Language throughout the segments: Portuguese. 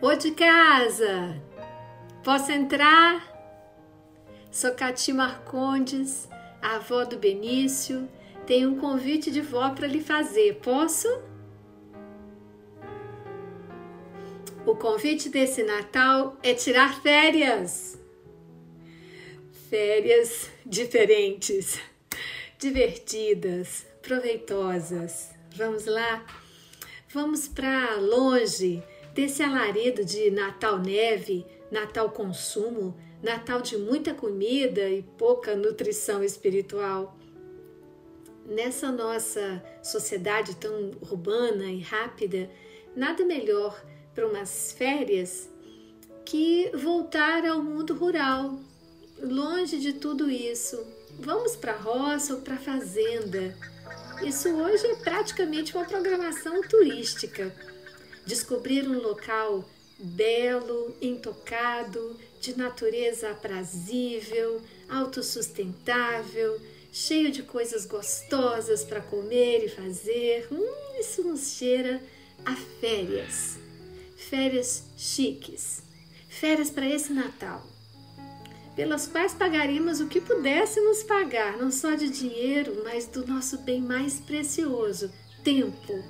Ô de casa, posso entrar? Sou Cati Marcondes, a avó do Benício. Tenho um convite de vó para lhe fazer. Posso? O convite desse Natal é tirar férias. Férias diferentes, divertidas, proveitosas. Vamos lá? Vamos para longe desse alarido de Natal neve, Natal consumo, Natal de muita comida e pouca nutrição espiritual. Nessa nossa sociedade tão urbana e rápida, nada melhor para umas férias que voltar ao mundo rural, longe de tudo isso. Vamos para a roça ou para a fazenda. Isso hoje é praticamente uma programação turística descobrir um local belo, intocado, de natureza aprazível, autossustentável, cheio de coisas gostosas para comer e fazer. Hum, isso nos cheira a férias. Férias chiques. Férias para esse Natal. Pelas quais pagaríamos o que pudéssemos pagar, não só de dinheiro, mas do nosso bem mais precioso, tempo.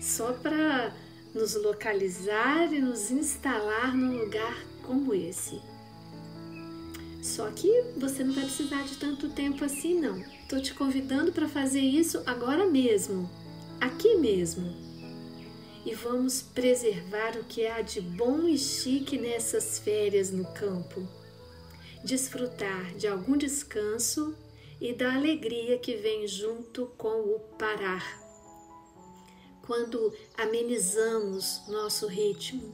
Só para nos localizar e nos instalar num lugar como esse. Só que você não vai precisar de tanto tempo assim, não. Estou te convidando para fazer isso agora mesmo, aqui mesmo. E vamos preservar o que há de bom e chique nessas férias no campo. Desfrutar de algum descanso e da alegria que vem junto com o parar quando amenizamos nosso ritmo,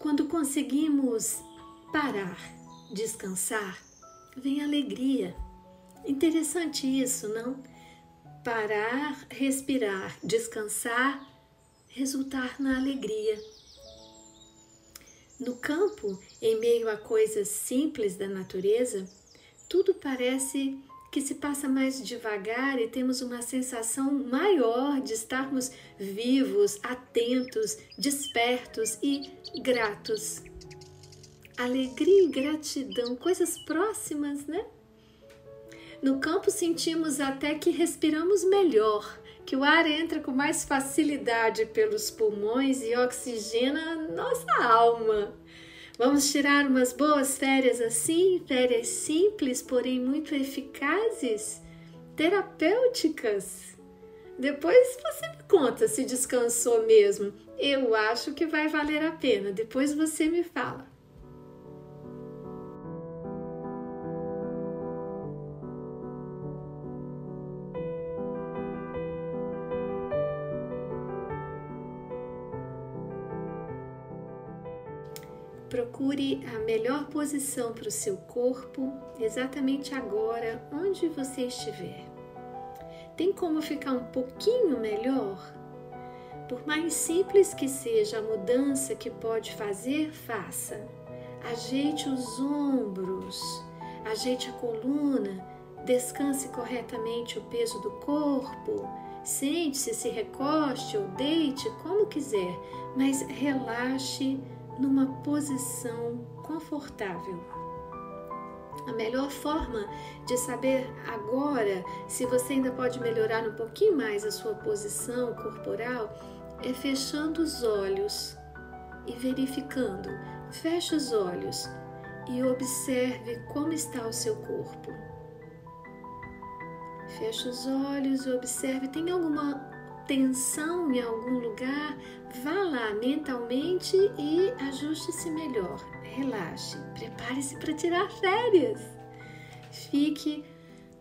quando conseguimos parar, descansar, vem alegria. Interessante isso, não? Parar, respirar, descansar, resultar na alegria. No campo, em meio a coisas simples da natureza, tudo parece que se passa mais devagar e temos uma sensação maior de estarmos vivos, atentos, despertos e gratos. Alegria e gratidão, coisas próximas, né? No campo sentimos até que respiramos melhor, que o ar entra com mais facilidade pelos pulmões e oxigena nossa alma. Vamos tirar umas boas férias assim, férias simples, porém muito eficazes, terapêuticas. Depois você me conta se descansou mesmo. Eu acho que vai valer a pena. Depois você me fala. Procure a melhor posição para o seu corpo exatamente agora, onde você estiver. Tem como ficar um pouquinho melhor? Por mais simples que seja a mudança que pode fazer, faça. Ajeite os ombros, ajeite a coluna, descanse corretamente o peso do corpo. Sente-se, se recoste ou deite, como quiser, mas relaxe numa posição confortável. A melhor forma de saber agora se você ainda pode melhorar um pouquinho mais a sua posição corporal é fechando os olhos e verificando. Feche os olhos e observe como está o seu corpo. Feche os olhos e observe. Tem alguma tensão em algum lugar, vá lá mentalmente e ajuste-se melhor. Relaxe, prepare-se para tirar férias. Fique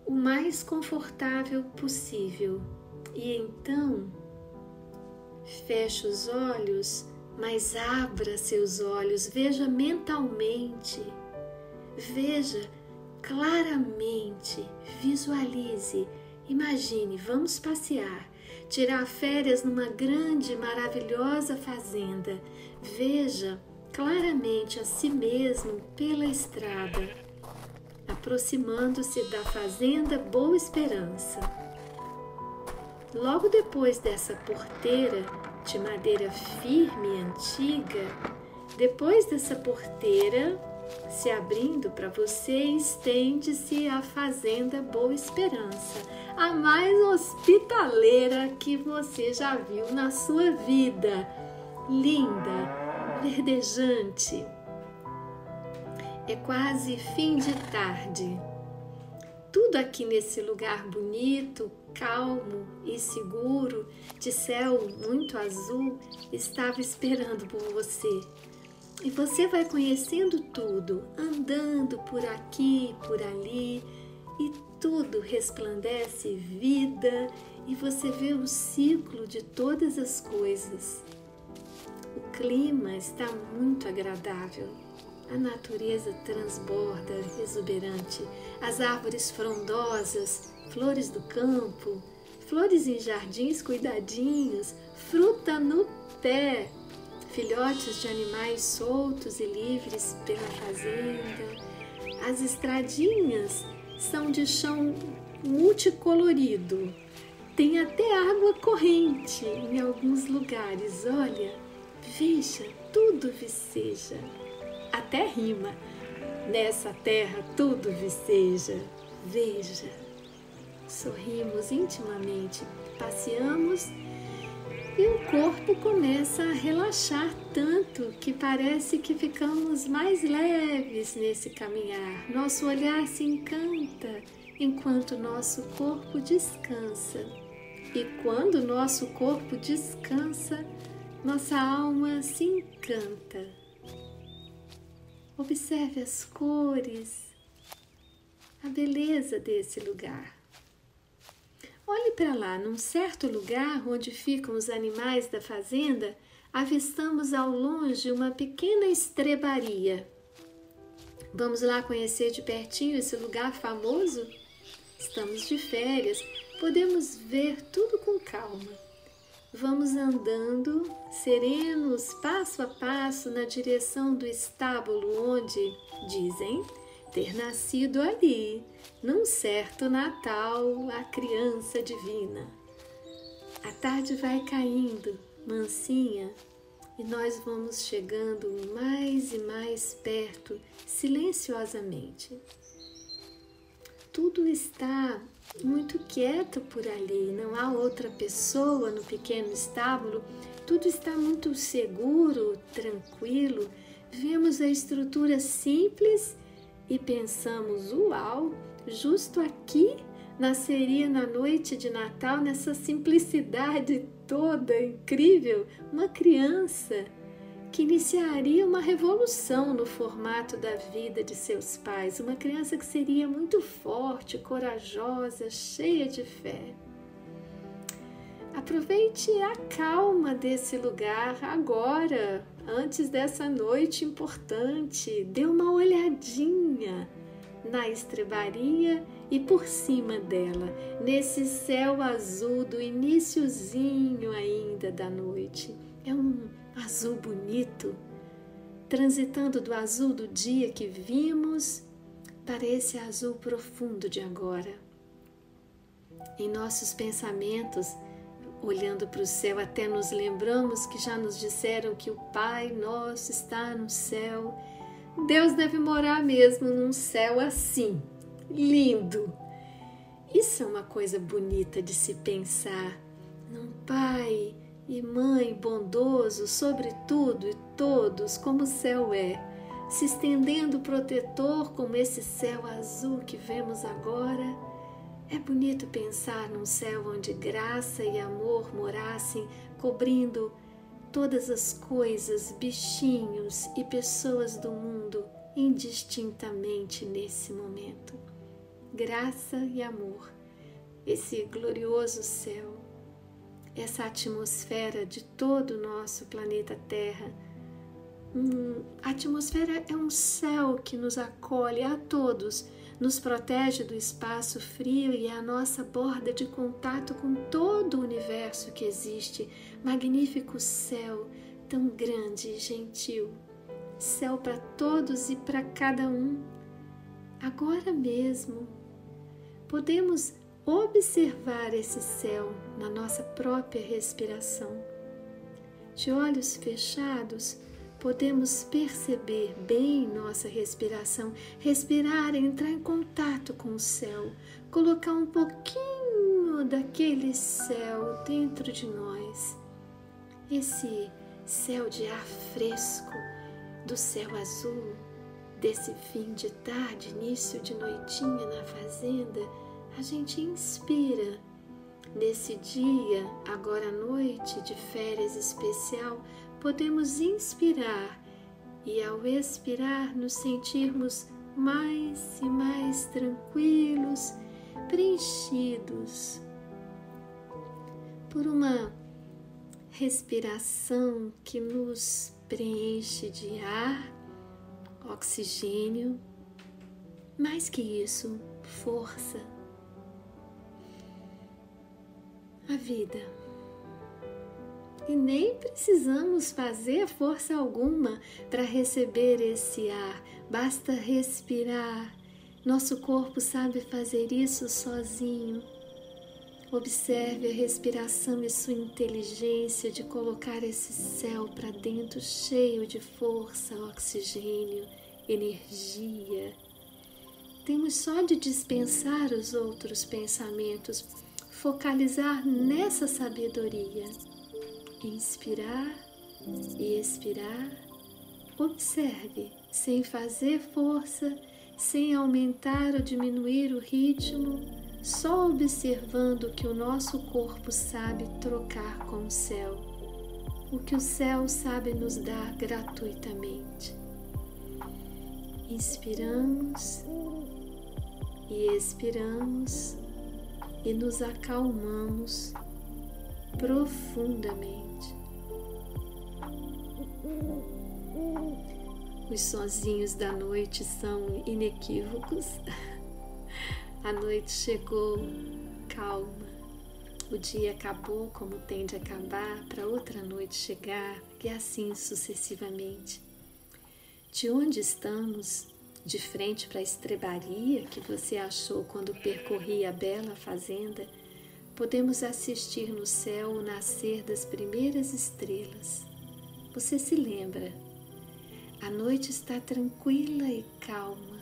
o mais confortável possível. E então feche os olhos, mas abra seus olhos, veja mentalmente, veja claramente, visualize, imagine, vamos passear tirar férias numa grande e maravilhosa fazenda. Veja claramente a si mesmo pela estrada, aproximando-se da fazenda Boa Esperança. Logo depois dessa porteira, de madeira firme e antiga, depois dessa porteira se abrindo para você, estende-se a Fazenda Boa Esperança, a mais hospitaleira que você já viu na sua vida. Linda, verdejante. É quase fim de tarde. Tudo aqui nesse lugar bonito, calmo e seguro, de céu muito azul, estava esperando por você. E você vai conhecendo tudo, andando por aqui, por ali, e tudo resplandece vida e você vê o ciclo de todas as coisas. O clima está muito agradável. A natureza transborda, exuberante, as árvores frondosas, flores do campo, flores em jardins cuidadinhos, fruta no pé, filhotes de animais soltos e livres pela fazenda. As estradinhas são de chão multicolorido. Tem até água corrente em alguns lugares. Olha, veja, tudo viceja. Até rima. Nessa terra tudo viceja. Veja. Sorrimos intimamente, passeamos e o corpo começa a relaxar tanto que parece que ficamos mais leves nesse caminhar. Nosso olhar se encanta enquanto nosso corpo descansa. E quando nosso corpo descansa, nossa alma se encanta. Observe as cores, a beleza desse lugar. Olhe para lá, num certo lugar onde ficam os animais da fazenda, avistamos ao longe uma pequena estrebaria. Vamos lá conhecer de pertinho esse lugar famoso? Estamos de férias, podemos ver tudo com calma. Vamos andando, serenos, passo a passo, na direção do estábulo onde, dizem, ter nascido ali, num certo Natal, a criança divina. A tarde vai caindo, mansinha, e nós vamos chegando mais e mais perto, silenciosamente. Tudo está muito quieto por ali, não há outra pessoa no pequeno estábulo, tudo está muito seguro, tranquilo. Vemos a estrutura simples e pensamos: uau, justo aqui nasceria na noite de Natal, nessa simplicidade toda incrível, uma criança que iniciaria uma revolução no formato da vida de seus pais, uma criança que seria muito forte, corajosa, cheia de fé. Aproveite a calma desse lugar agora, antes dessa noite importante. Dê uma olhadinha na estrebaria e por cima dela, nesse céu azul do iníciozinho ainda da noite. É um azul bonito, transitando do azul do dia que vimos para esse azul profundo de agora. Em nossos pensamentos, olhando para o céu, até nos lembramos que já nos disseram que o Pai nosso está no céu. Deus deve morar mesmo num céu assim, lindo. Isso é uma coisa bonita de se pensar num Pai e Mãe bondoso sobre tudo e todos, como o céu é, se estendendo protetor como esse céu azul que vemos agora é bonito pensar num céu onde graça e amor morassem, cobrindo todas as coisas, bichinhos e pessoas do mundo indistintamente nesse momento. Graça e amor, esse glorioso céu, essa atmosfera de todo o nosso planeta Terra. Hum, a atmosfera é um céu que nos acolhe a todos nos protege do espaço frio e é a nossa borda de contato com todo o universo que existe. Magnífico céu, tão grande e gentil. Céu para todos e para cada um. Agora mesmo, podemos observar esse céu na nossa própria respiração. De olhos fechados, podemos perceber bem nossa respiração, respirar, entrar em contato com o céu, colocar um pouquinho daquele céu dentro de nós. Esse céu de ar fresco, do céu azul, desse fim de tarde, início de noitinha na fazenda, a gente inspira. Nesse dia, agora à noite de férias especial, podemos inspirar e, ao expirar, nos sentirmos mais e mais tranquilos, preenchidos por uma respiração que nos preenche de ar, oxigênio, mais que isso, força. A vida e nem precisamos fazer força alguma para receber esse ar, basta respirar. Nosso corpo sabe fazer isso sozinho. Observe a respiração e sua inteligência de colocar esse céu para dentro cheio de força, oxigênio, energia. Temos só de dispensar os outros pensamentos, focalizar nessa sabedoria inspirar e expirar, observe sem fazer força, sem aumentar ou diminuir o ritmo, só observando que o nosso corpo sabe trocar com o céu, o que o céu sabe nos dar gratuitamente. Inspiramos e expiramos e nos acalmamos profundamente. Os sozinhos da noite são inequívocos. A noite chegou, calma. O dia acabou como tem de acabar, para outra noite chegar, e assim sucessivamente. De onde estamos? De frente para a estrebaria que você achou quando percorria a bela fazenda, podemos assistir no céu o nascer das primeiras estrelas. Você se lembra? A noite está tranquila e calma.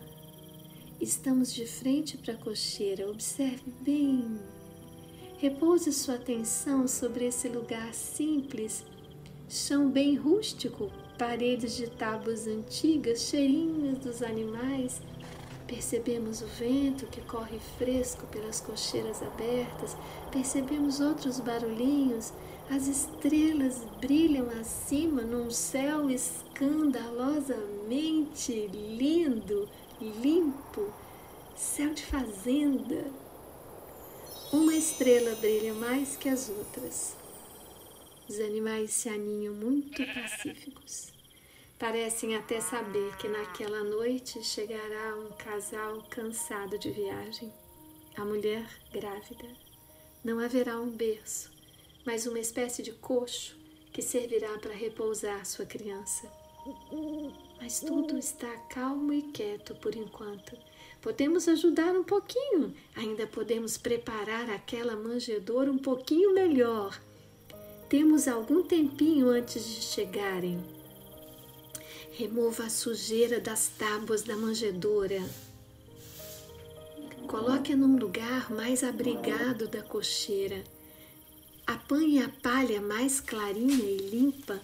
Estamos de frente para a cocheira. Observe bem. Repouse sua atenção sobre esse lugar simples, chão bem rústico, paredes de tábuas antigas, cheirinhos dos animais. Percebemos o vento que corre fresco pelas cocheiras abertas, percebemos outros barulhinhos as estrelas brilham acima num céu escandalosamente lindo, limpo, céu de fazenda. Uma estrela brilha mais que as outras. Os animais se aninham muito pacíficos. Parecem até saber que naquela noite chegará um casal cansado de viagem, a mulher grávida. Não haverá um berço, mas uma espécie de coxo que servirá para repousar sua criança. Mas tudo está calmo e quieto por enquanto. Podemos ajudar um pouquinho, ainda podemos preparar aquela manjedoura um pouquinho melhor. Temos algum tempinho antes de chegarem. Remova a sujeira das tábuas da manjedoura. Coloque-a num lugar mais abrigado da cocheira Apanhe a palha mais clarinha e limpa.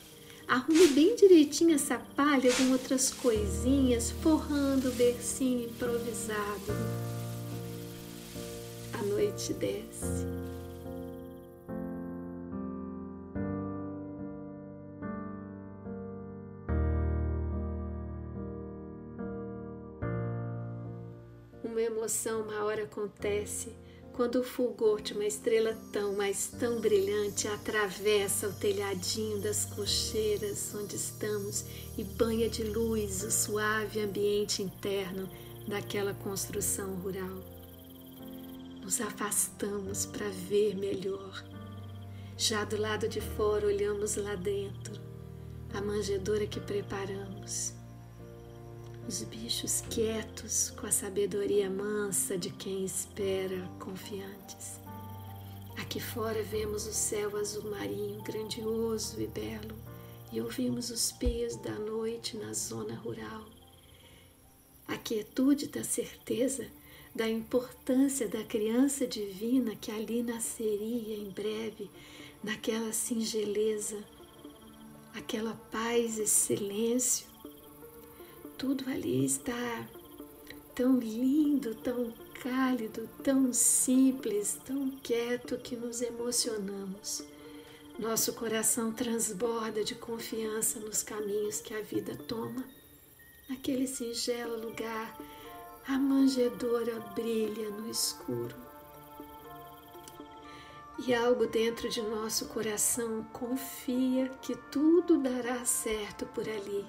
Arrume bem direitinho essa palha com outras coisinhas, forrando o bercinho improvisado. A noite desce. Uma emoção maior acontece quando o fulgor de uma estrela tão, mas tão brilhante atravessa o telhadinho das cocheiras onde estamos e banha de luz o suave ambiente interno daquela construção rural. Nos afastamos para ver melhor. Já do lado de fora olhamos lá dentro, a manjedoura que preparamos os bichos quietos com a sabedoria mansa de quem espera confiantes. Aqui fora vemos o céu azul marinho, grandioso e belo, e ouvimos os pios da noite na zona rural. A quietude da certeza da importância da criança divina que ali nasceria em breve, naquela singeleza, aquela paz e silêncio. Tudo ali está tão lindo, tão cálido, tão simples, tão quieto que nos emocionamos. Nosso coração transborda de confiança nos caminhos que a vida toma. Naquele singelo lugar, a manjedoura brilha no escuro. E algo dentro de nosso coração confia que tudo dará certo por ali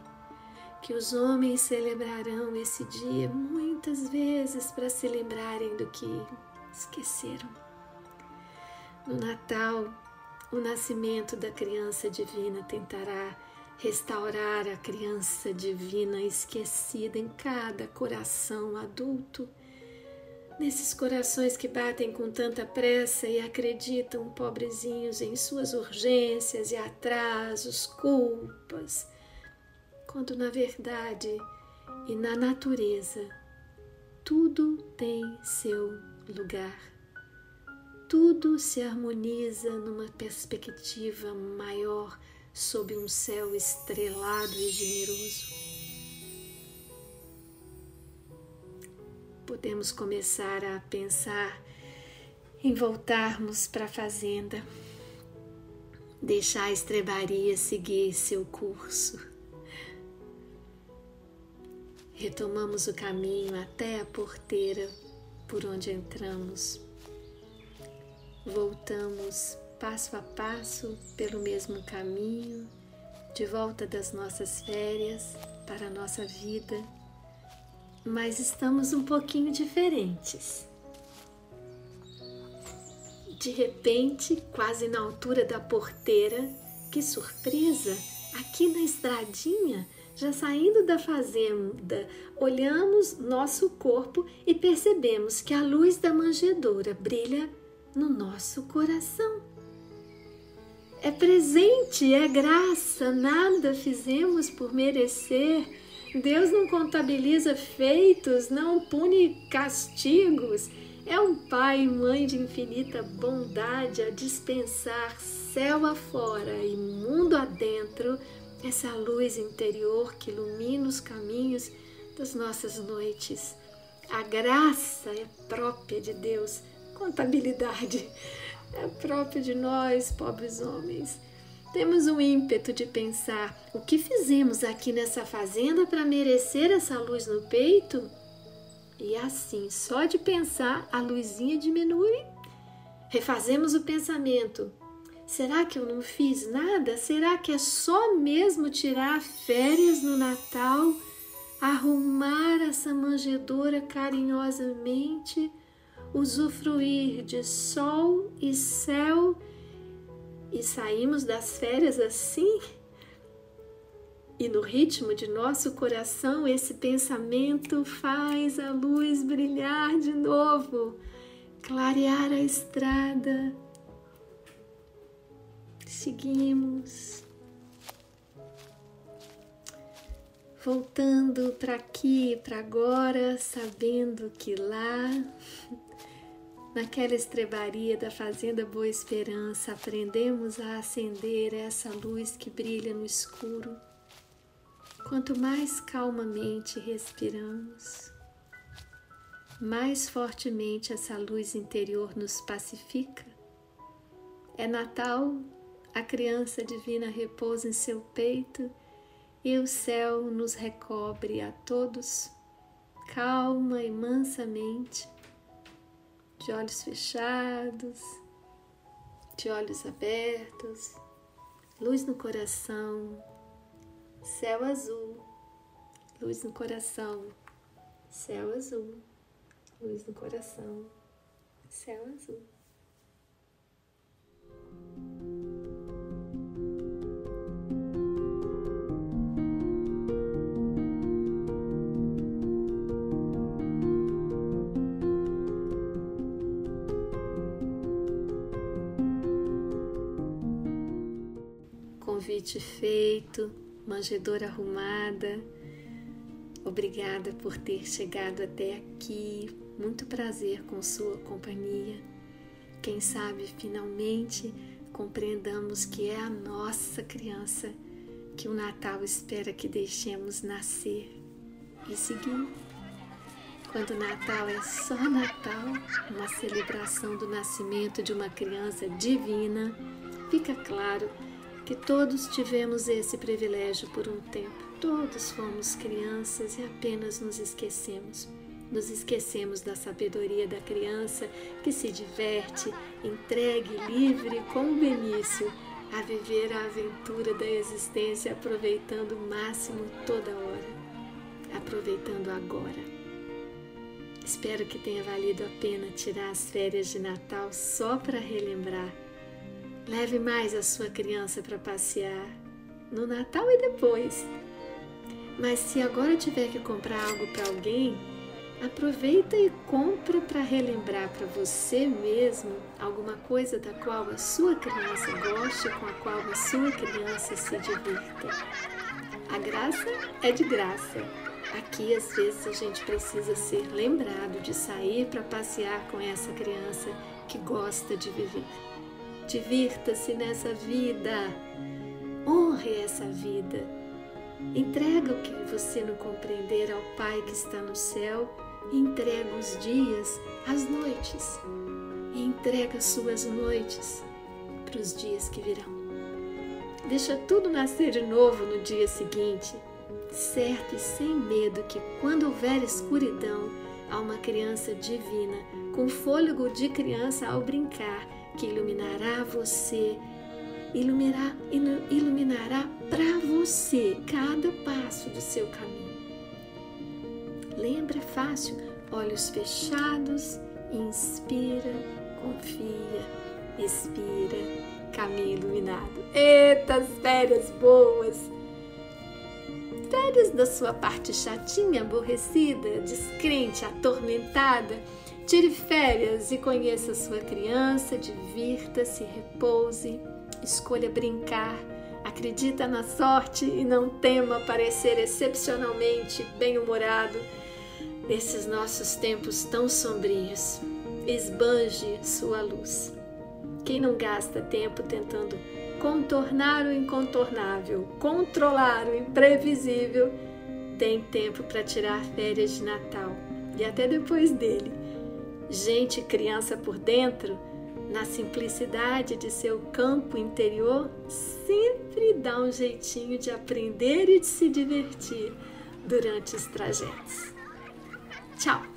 que os homens celebrarão esse dia muitas vezes para se lembrarem do que esqueceram. No Natal, o nascimento da criança divina tentará restaurar a criança divina esquecida em cada coração adulto. Nesses corações que batem com tanta pressa e acreditam pobrezinhos em suas urgências e atrasos, culpas, quando na verdade e na natureza tudo tem seu lugar. Tudo se harmoniza numa perspectiva maior sob um céu estrelado e generoso. Podemos começar a pensar em voltarmos para a fazenda, deixar a estrebaria seguir seu curso Retomamos o caminho até a porteira por onde entramos. Voltamos passo a passo pelo mesmo caminho, de volta das nossas férias para a nossa vida, mas estamos um pouquinho diferentes. De repente, quase na altura da porteira, que surpresa! Aqui na estradinha já saindo da fazenda, olhamos nosso corpo e percebemos que a luz da manjedoura brilha no nosso coração. É presente, é graça, nada fizemos por merecer. Deus não contabiliza feitos, não pune castigos. É um pai e mãe de infinita bondade a dispensar céu afora e mundo adentro essa luz interior que ilumina os caminhos das nossas noites. A graça é própria de Deus, contabilidade é própria de nós, pobres homens. Temos um ímpeto de pensar o que fizemos aqui nessa fazenda para merecer essa luz no peito? E assim, só de pensar, a luzinha diminui. Refazemos o pensamento. Será que eu não fiz nada? Será que é só mesmo tirar férias no Natal, arrumar essa manjedoura carinhosamente, usufruir de sol e céu e saímos das férias assim? E no ritmo de nosso coração, esse pensamento faz a luz brilhar de novo, clarear a estrada seguimos. Voltando para aqui, para agora, sabendo que lá, naquela estrebaria da Fazenda Boa Esperança, aprendemos a acender essa luz que brilha no escuro. Quanto mais calmamente respiramos, mais fortemente essa luz interior nos pacifica. É Natal a criança divina repousa em seu peito e o céu nos recobre a todos, calma e mansamente, de olhos fechados, de olhos abertos, luz no coração, céu azul, luz no coração, céu azul, luz no coração, céu azul. Feito, manjedora arrumada. Obrigada por ter chegado até aqui. Muito prazer com sua companhia. Quem sabe finalmente compreendamos que é a nossa criança que o Natal espera que deixemos nascer e seguir. Quando o Natal é só Natal, uma celebração do nascimento de uma criança divina, fica claro que todos tivemos esse privilégio por um tempo. Todos fomos crianças e apenas nos esquecemos. Nos esquecemos da sabedoria da criança que se diverte, entregue, livre, como Benício, a viver a aventura da existência, aproveitando o máximo toda hora, aproveitando agora. Espero que tenha valido a pena tirar as férias de Natal só para relembrar. Leve mais a sua criança para passear, no Natal e depois. Mas se agora tiver que comprar algo para alguém, Aproveita e compra para relembrar para você mesmo alguma coisa da qual a sua criança goste, com a qual a sua criança se divirta. A graça é de graça. Aqui às vezes a gente precisa ser lembrado de sair para passear com essa criança que gosta de viver. Divirta-se nessa vida. Honre essa vida. Entrega o que você não compreender ao Pai que está no céu entrega os dias às noites e entrega suas noites para os dias que virão. Deixa tudo nascer de novo no dia seguinte, certo e sem medo que quando houver escuridão, há uma criança divina, com fôlego de criança ao brincar, que iluminará você, iluminará, iluminará para você cada passo do seu caminho. Lembra, fácil, olhos fechados, inspira, confia, expira, caminho iluminado. Eita, férias boas! Férias da sua parte chatinha, aborrecida, descrente, atormentada. Tire férias e conheça sua criança, divirta-se, repouse, escolha brincar, acredita na sorte e não tema parecer excepcionalmente bem-humorado nesses nossos tempos tão sombrios. Esbanje sua luz. Quem não gasta tempo tentando contornar o incontornável, controlar o imprevisível, tem tempo para tirar férias de Natal e até depois dele. Gente criança por dentro, na simplicidade de seu campo interior, sempre dá um jeitinho de aprender e de se divertir durante os trajetos. Tchau!